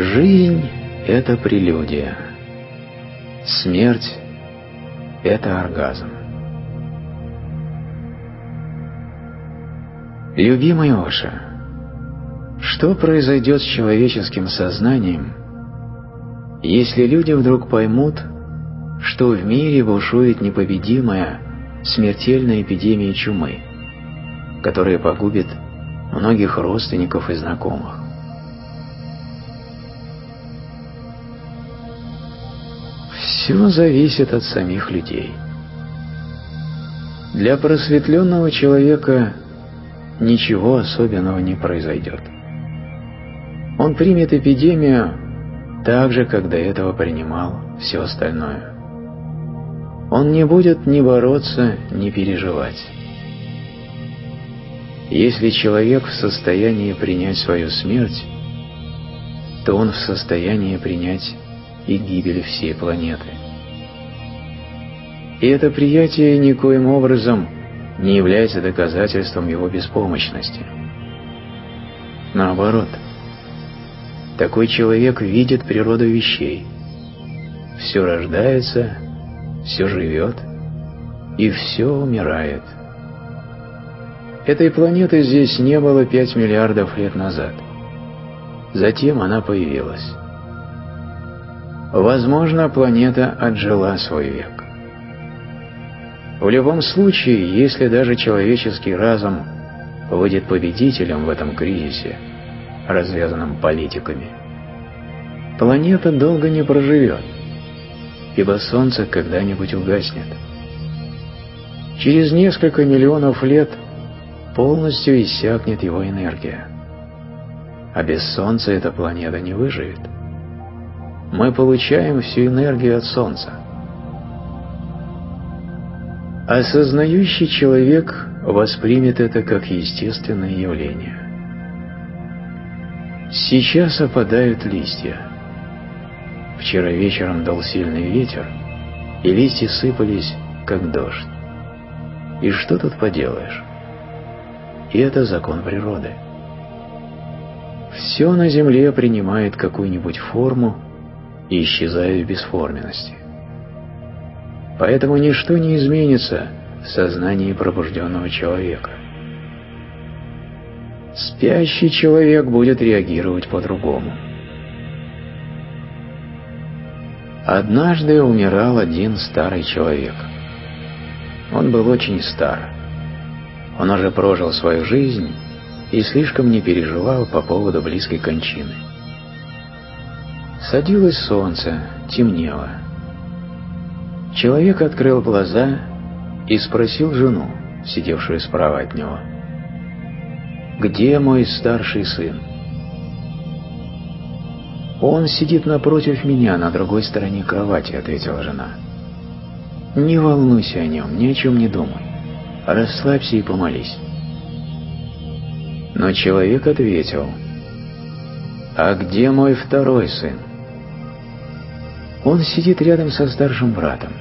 Жизнь — это прелюдия. Смерть — это оргазм. Любимый Оша, что произойдет с человеческим сознанием, если люди вдруг поймут, что в мире бушует непобедимая смертельная эпидемия чумы, которая погубит многих родственников и знакомых? Все зависит от самих людей. Для просветленного человека ничего особенного не произойдет. Он примет эпидемию так же, как до этого принимал все остальное. Он не будет ни бороться, ни переживать. Если человек в состоянии принять свою смерть, то он в состоянии принять и гибель всей планеты. И это приятие никоим образом не является доказательством его беспомощности. Наоборот, такой человек видит природу вещей. Все рождается, все живет и все умирает. Этой планеты здесь не было пять миллиардов лет назад. Затем она появилась. Возможно, планета отжила свой век. В любом случае, если даже человеческий разум выйдет победителем в этом кризисе, развязанном политиками, планета долго не проживет, ибо Солнце когда-нибудь угаснет. Через несколько миллионов лет полностью иссякнет его энергия, а без Солнца эта планета не выживет мы получаем всю энергию от Солнца. Осознающий человек воспримет это как естественное явление. Сейчас опадают листья. Вчера вечером дал сильный ветер, и листья сыпались, как дождь. И что тут поделаешь? И это закон природы. Все на Земле принимает какую-нибудь форму, и исчезают в бесформенности. Поэтому ничто не изменится в сознании пробужденного человека. Спящий человек будет реагировать по-другому. Однажды умирал один старый человек. Он был очень стар. Он уже прожил свою жизнь и слишком не переживал по поводу близкой кончины. Садилось солнце, темнело. Человек открыл глаза и спросил жену, сидевшую справа от него. «Где мой старший сын?» «Он сидит напротив меня, на другой стороне кровати», — ответила жена. «Не волнуйся о нем, ни о чем не думай. Расслабься и помолись». Но человек ответил, «А где мой второй сын?» Он сидит рядом со старшим братом.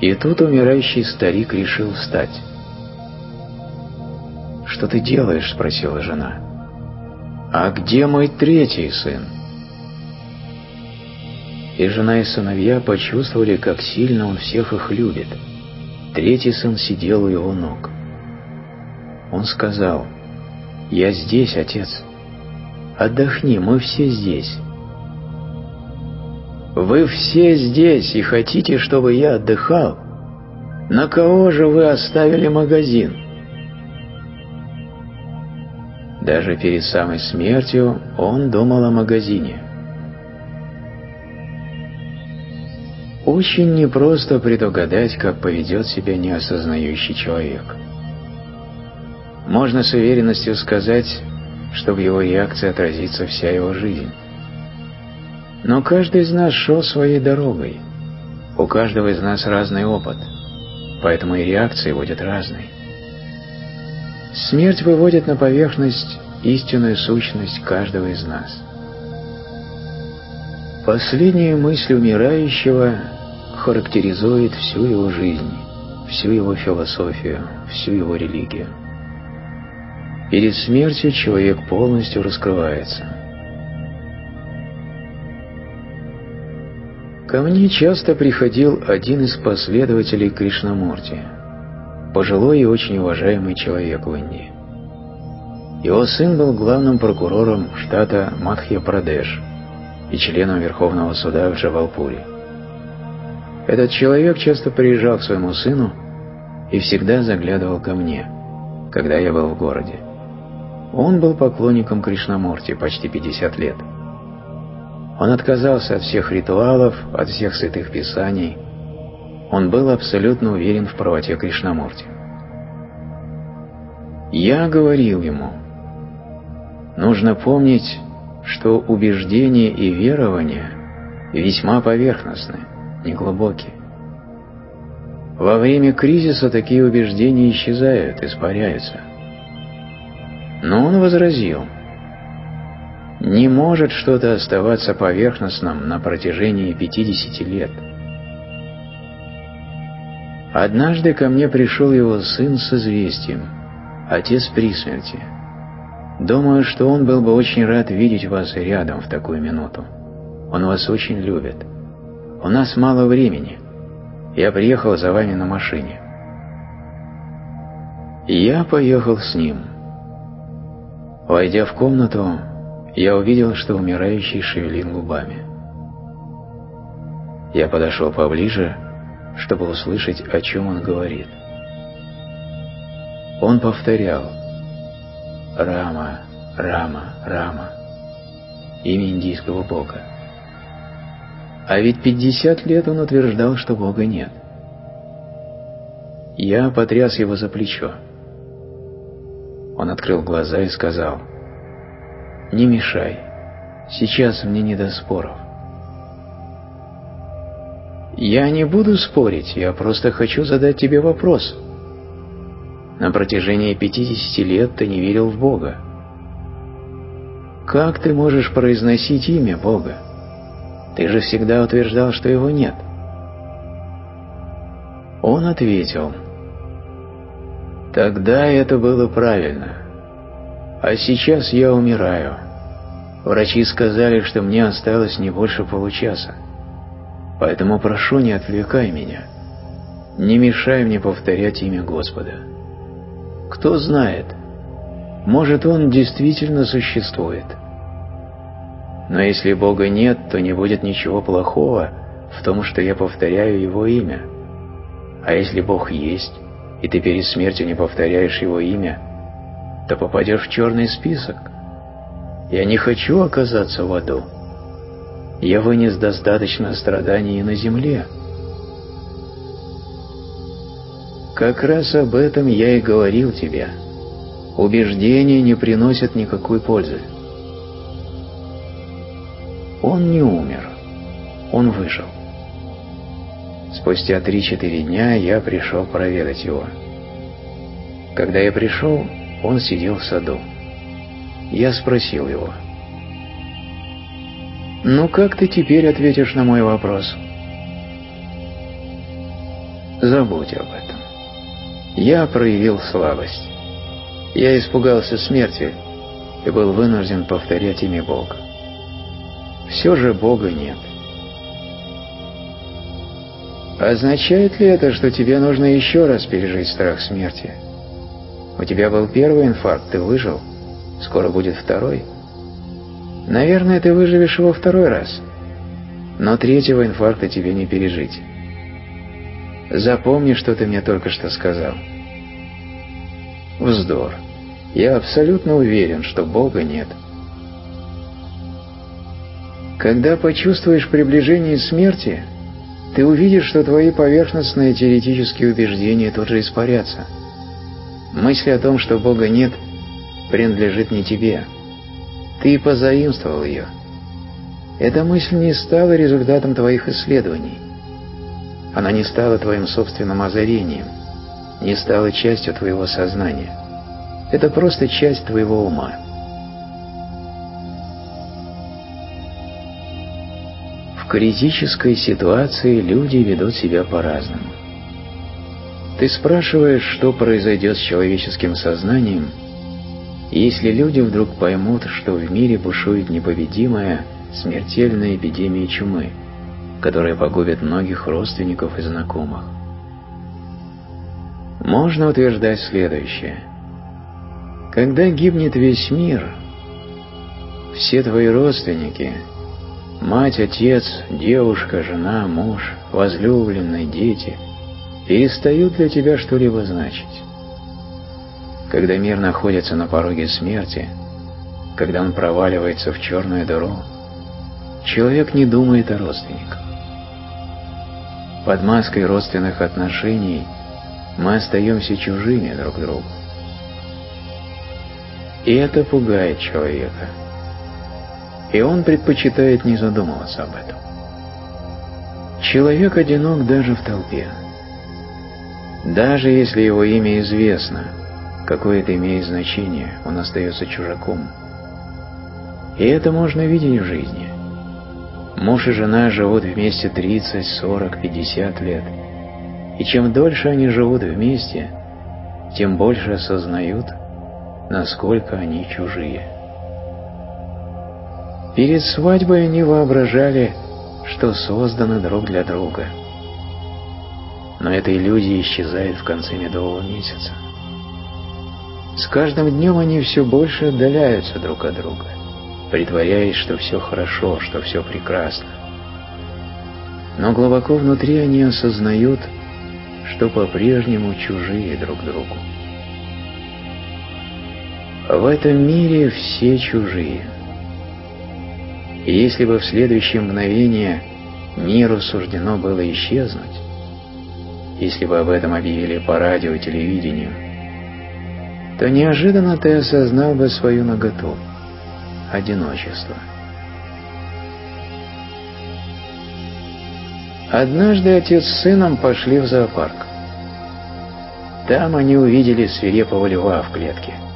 И тут умирающий старик решил встать. «Что ты делаешь?» – спросила жена. «А где мой третий сын?» И жена и сыновья почувствовали, как сильно он всех их любит. Третий сын сидел у его ног. Он сказал, «Я здесь, отец. Отдохни, мы все здесь. Вы все здесь и хотите, чтобы я отдыхал? На кого же вы оставили магазин? Даже перед самой смертью он думал о магазине. Очень непросто предугадать, как поведет себя неосознающий человек. Можно с уверенностью сказать, что в его реакции отразится вся его жизнь. Но каждый из нас шел своей дорогой. У каждого из нас разный опыт, поэтому и реакции будет разной. Смерть выводит на поверхность истинную сущность каждого из нас. Последняя мысль умирающего характеризует всю его жизнь, всю его философию, всю его религию. Перед смертью человек полностью раскрывается. Ко мне часто приходил один из последователей Кришнамурти, пожилой и очень уважаемый человек в Индии. Его сын был главным прокурором штата Мадхья-Прадеш и членом Верховного суда в Джавалпуре. Этот человек часто приезжал к своему сыну и всегда заглядывал ко мне, когда я был в городе. Он был поклонником Кришнамурти почти 50 лет. Он отказался от всех ритуалов, от всех святых писаний. Он был абсолютно уверен в правоте Кришнамурти. Я говорил ему, нужно помнить, что убеждения и верования весьма поверхностны, неглубокие. Во время кризиса такие убеждения исчезают, испаряются. Но он возразил – не может что-то оставаться поверхностным на протяжении 50 лет. Однажды ко мне пришел его сын с известием, отец при смерти. Думаю, что он был бы очень рад видеть вас рядом в такую минуту. Он вас очень любит. У нас мало времени. Я приехал за вами на машине. Я поехал с ним. Войдя в комнату, я увидел, что умирающий шевелит губами. Я подошел поближе, чтобы услышать, о чем он говорит. Он повторял «Рама, Рама, Рама» имя индийского бога. А ведь 50 лет он утверждал, что бога нет. Я потряс его за плечо. Он открыл глаза и сказал – не мешай. Сейчас мне не до споров. Я не буду спорить, я просто хочу задать тебе вопрос. На протяжении 50 лет ты не верил в Бога. Как ты можешь произносить имя Бога? Ты же всегда утверждал, что его нет. Он ответил, «Тогда это было правильно. А сейчас я умираю. Врачи сказали, что мне осталось не больше получаса. Поэтому прошу, не отвлекай меня. Не мешай мне повторять имя Господа. Кто знает, может, Он действительно существует. Но если Бога нет, то не будет ничего плохого в том, что я повторяю Его имя. А если Бог есть, и ты перед смертью не повторяешь Его имя, то попадешь в черный список. Я не хочу оказаться в аду. Я вынес достаточно страданий на земле. Как раз об этом я и говорил тебе. Убеждения не приносят никакой пользы. Он не умер. Он выжил. Спустя три-четыре дня я пришел проведать его. Когда я пришел, он сидел в саду. Я спросил его. «Ну как ты теперь ответишь на мой вопрос?» «Забудь об этом. Я проявил слабость. Я испугался смерти и был вынужден повторять имя Бога. Все же Бога нет. Означает ли это, что тебе нужно еще раз пережить страх смерти?» У тебя был первый инфаркт, ты выжил. Скоро будет второй. Наверное, ты выживешь его второй раз. Но третьего инфаркта тебе не пережить. Запомни, что ты мне только что сказал. Вздор. Я абсолютно уверен, что Бога нет. Когда почувствуешь приближение смерти, ты увидишь, что твои поверхностные теоретические убеждения тут же испарятся – Мысль о том, что Бога нет, принадлежит не тебе. Ты позаимствовал ее. Эта мысль не стала результатом твоих исследований. Она не стала твоим собственным озарением, не стала частью твоего сознания. Это просто часть твоего ума. В критической ситуации люди ведут себя по-разному. Ты спрашиваешь, что произойдет с человеческим сознанием, если люди вдруг поймут, что в мире бушует непобедимая, смертельная эпидемия чумы, которое погубит многих родственников и знакомых. Можно утверждать следующее. Когда гибнет весь мир, все твои родственники, мать, отец, девушка, жена, муж, возлюбленные, дети, перестают для тебя что-либо значить. Когда мир находится на пороге смерти, когда он проваливается в черную дыру, человек не думает о родственниках. Под маской родственных отношений мы остаемся чужими друг другу. И это пугает человека. И он предпочитает не задумываться об этом. Человек одинок даже в толпе. Даже если его имя известно, какое это имеет значение, он остается чужаком. И это можно видеть в жизни. Муж и жена живут вместе 30, 40, 50 лет. И чем дольше они живут вместе, тем больше осознают, насколько они чужие. Перед свадьбой они воображали, что созданы друг для друга. Но эта иллюзия исчезает в конце медового месяца. С каждым днем они все больше отдаляются друг от друга, притворяясь, что все хорошо, что все прекрасно. Но глубоко внутри они осознают, что по-прежнему чужие друг другу. В этом мире все чужие. И если бы в следующее мгновение миру суждено было исчезнуть, если бы об этом объявили по радио и телевидению, то неожиданно ты осознал бы свою наготу, одиночество. Однажды отец с сыном пошли в зоопарк. Там они увидели свирепого льва в клетке –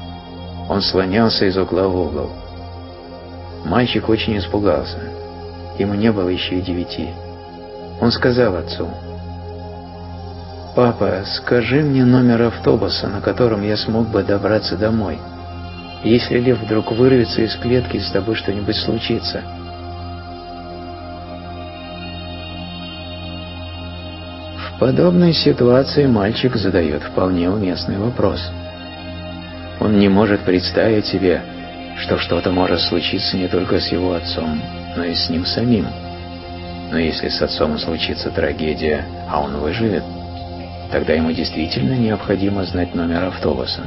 он слонялся из угла в угол. Мальчик очень испугался. Ему не было еще и девяти. Он сказал отцу, «Папа, скажи мне номер автобуса, на котором я смог бы добраться домой. Если лев вдруг вырвется из клетки, с тобой что-нибудь случится». В подобной ситуации мальчик задает вполне уместный вопрос – он не может представить себе, что что-то может случиться не только с его отцом, но и с ним самим. Но если с отцом случится трагедия, а он выживет, тогда ему действительно необходимо знать номер автобуса.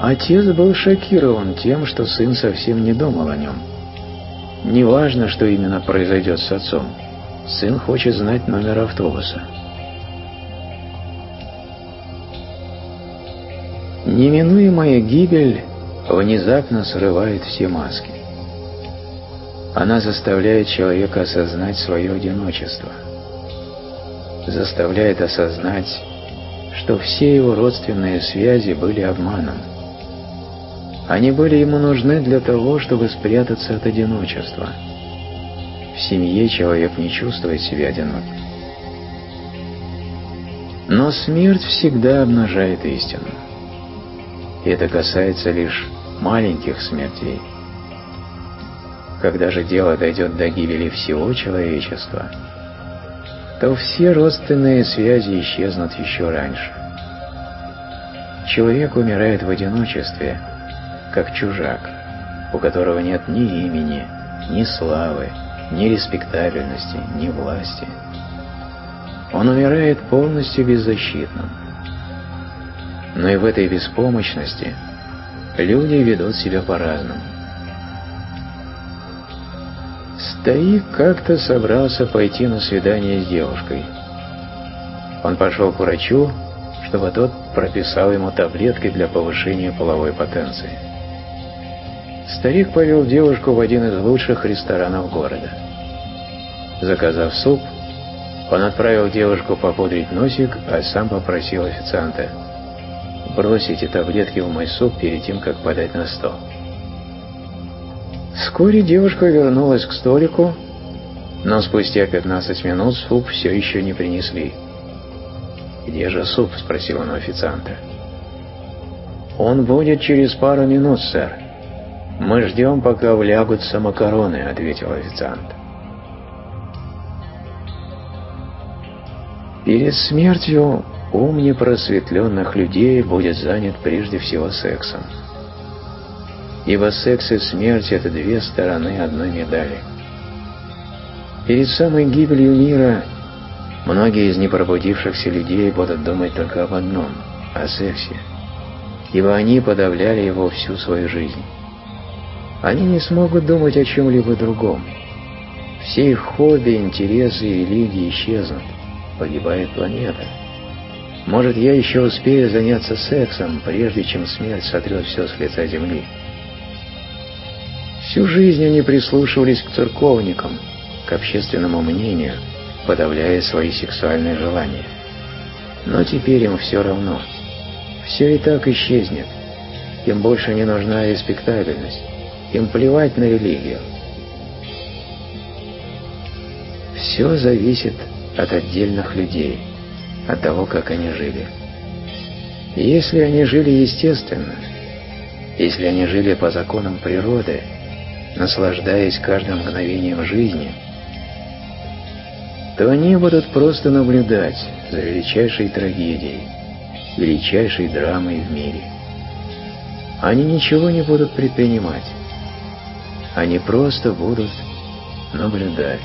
Отец был шокирован тем, что сын совсем не думал о нем. Неважно, что именно произойдет с отцом, сын хочет знать номер автобуса. Неминуемая гибель внезапно срывает все маски. Она заставляет человека осознать свое одиночество, заставляет осознать, что все его родственные связи были обманом. Они были ему нужны для того, чтобы спрятаться от одиночества. В семье человек не чувствует себя одиноким. Но смерть всегда обнажает истину и это касается лишь маленьких смертей. Когда же дело дойдет до гибели всего человечества, то все родственные связи исчезнут еще раньше. Человек умирает в одиночестве, как чужак, у которого нет ни имени, ни славы, ни респектабельности, ни власти. Он умирает полностью беззащитным, но и в этой беспомощности люди ведут себя по-разному. Стоик как-то собрался пойти на свидание с девушкой. Он пошел к врачу, чтобы тот прописал ему таблетки для повышения половой потенции. Старик повел девушку в один из лучших ресторанов города. Заказав суп, он отправил девушку попудрить носик, а сам попросил официанта – бросить эти таблетки в мой суп перед тем, как подать на стол. Вскоре девушка вернулась к столику, но спустя 15 минут суп все еще не принесли. «Где же суп?» — спросил он у официанта. «Он будет через пару минут, сэр. Мы ждем, пока влягутся макароны», — ответил официант. Перед смертью ум непросветленных людей будет занят прежде всего сексом. Ибо секс и смерть – это две стороны одной медали. Перед самой гибелью мира многие из непробудившихся людей будут думать только об одном – о сексе, ибо они подавляли его всю свою жизнь. Они не смогут думать о чем-либо другом. Все их хобби, интересы и религии исчезнут. Погибает планета. Может, я еще успею заняться сексом, прежде чем смерть сотрет все с лица Земли. Всю жизнь они прислушивались к церковникам, к общественному мнению, подавляя свои сексуальные желания. Но теперь им все равно. Все и так исчезнет. Им больше не нужна респектабельность. Им плевать на религию. Все зависит от отдельных людей, от того, как они жили. если они жили естественно, если они жили по законам природы, наслаждаясь каждым мгновением жизни, то они будут просто наблюдать за величайшей трагедией, величайшей драмой в мире. Они ничего не будут предпринимать. Они просто будут наблюдать.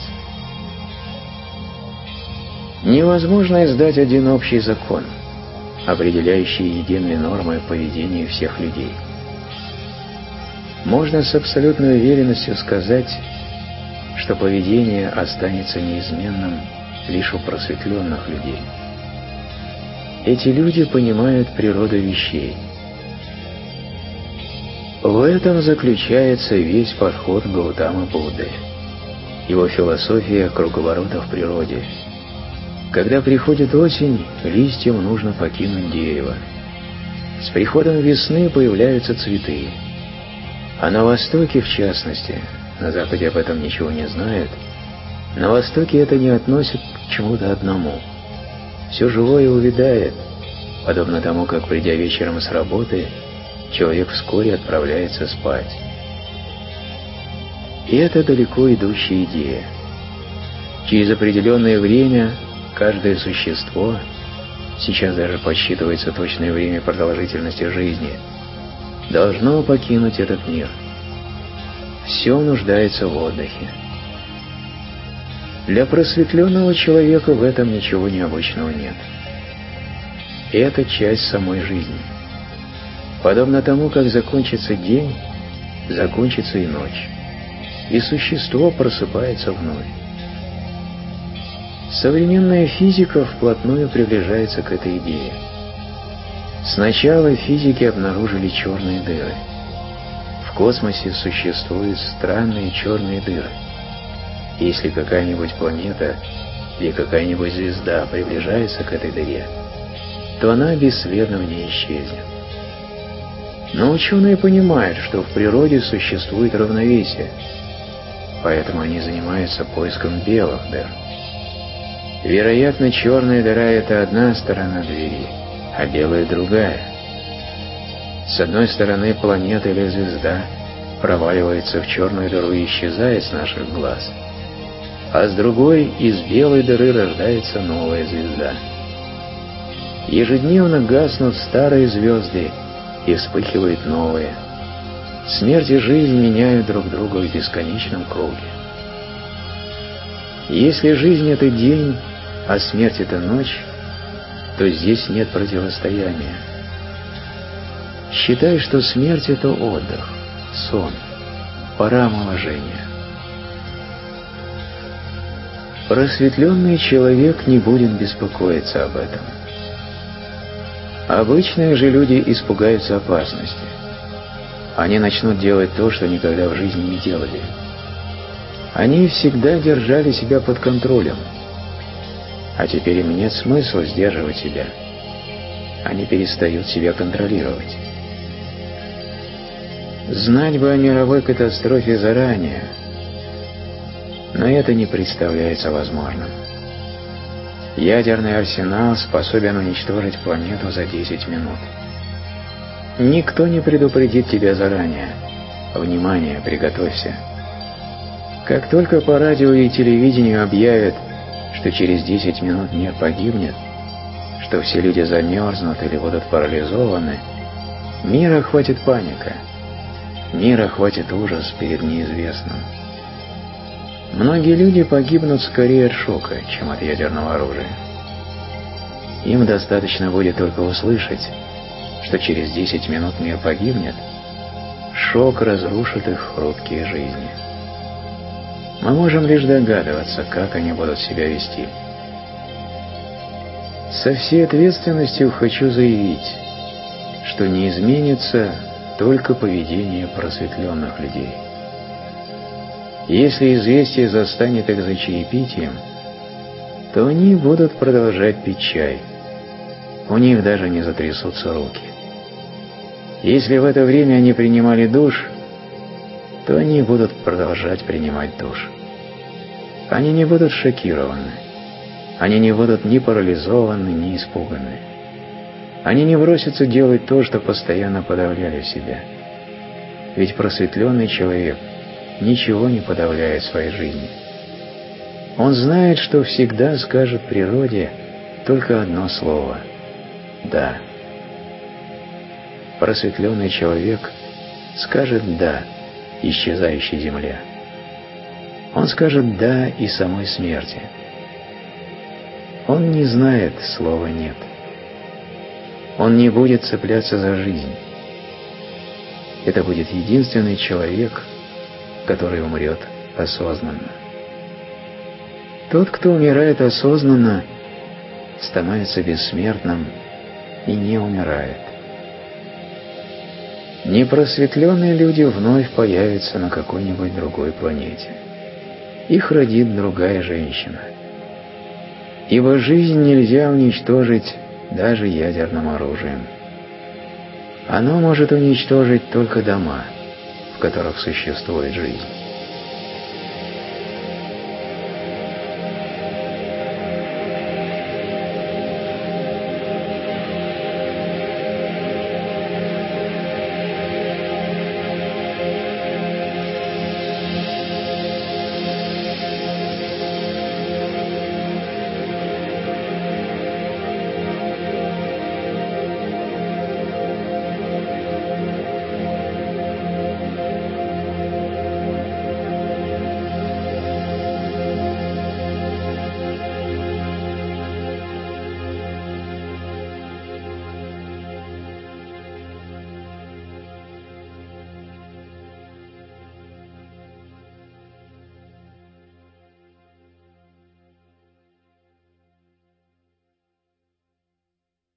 Невозможно издать один общий закон, определяющий единые нормы поведения всех людей. Можно с абсолютной уверенностью сказать, что поведение останется неизменным лишь у просветленных людей. Эти люди понимают природу вещей. В этом заключается весь подход Гаутамы Будды, его философия круговорота в природе. Когда приходит осень, листьям нужно покинуть дерево. С приходом весны появляются цветы – а на Востоке, в частности, на Западе об этом ничего не знают, на Востоке это не относит к чему-то одному. Все живое увядает, подобно тому, как, придя вечером с работы, человек вскоре отправляется спать. И это далеко идущая идея. Через определенное время каждое существо, сейчас даже подсчитывается точное время продолжительности жизни – должно покинуть этот мир. Все нуждается в отдыхе. Для просветленного человека в этом ничего необычного нет. Это часть самой жизни. Подобно тому, как закончится день, закончится и ночь, и существо просыпается вновь. Современная физика вплотную приближается к этой идее. Сначала физики обнаружили черные дыры. В космосе существуют странные черные дыры. Если какая-нибудь планета или какая-нибудь звезда приближается к этой дыре, то она бесследно в ней исчезнет. Но ученые понимают, что в природе существует равновесие, поэтому они занимаются поиском белых дыр. Вероятно, черная дыра – это одна сторона двери – а белая другая. С одной стороны планета или звезда проваливается в черную дыру и исчезает с наших глаз, а с другой из белой дыры рождается новая звезда. Ежедневно гаснут старые звезды и вспыхивают новые. Смерть и жизнь меняют друг друга в бесконечном круге. Если жизнь — это день, а смерть — это ночь, то здесь нет противостояния. Считай, что смерть – это отдых, сон, пора омоложения. Просветленный человек не будет беспокоиться об этом. Обычные же люди испугаются опасности. Они начнут делать то, что никогда в жизни не делали. Они всегда держали себя под контролем – а теперь им нет смысла сдерживать себя. Они перестают себя контролировать. Знать бы о мировой катастрофе заранее, но это не представляется возможным. Ядерный арсенал способен уничтожить планету за 10 минут. Никто не предупредит тебя заранее. Внимание, приготовься. Как только по радио и телевидению объявят, что через 10 минут мир погибнет, что все люди замерзнут или будут парализованы, мира хватит паника, мира хватит ужас перед неизвестным. Многие люди погибнут скорее от шока, чем от ядерного оружия. Им достаточно будет только услышать, что через 10 минут мир погибнет, шок разрушит их хрупкие жизни. Мы можем лишь догадываться, как они будут себя вести. Со всей ответственностью хочу заявить, что не изменится только поведение просветленных людей. Если известие застанет их за чаепитием, то они будут продолжать пить чай. У них даже не затрясутся руки. Если в это время они принимали душ, то они будут продолжать принимать душ. Они не будут шокированы. Они не будут ни парализованы, ни испуганы. Они не бросятся делать то, что постоянно подавляли в себе. Ведь просветленный человек ничего не подавляет в своей жизни. Он знает, что всегда скажет природе только одно слово «да». Просветленный человек скажет «да» исчезающей земле. Он скажет «да» и самой смерти. Он не знает слова «нет». Он не будет цепляться за жизнь. Это будет единственный человек, который умрет осознанно. Тот, кто умирает осознанно, становится бессмертным и не умирает. Непросветленные люди вновь появятся на какой-нибудь другой планете. Их родит другая женщина. Ибо жизнь нельзя уничтожить даже ядерным оружием. Оно может уничтожить только дома, в которых существует жизнь.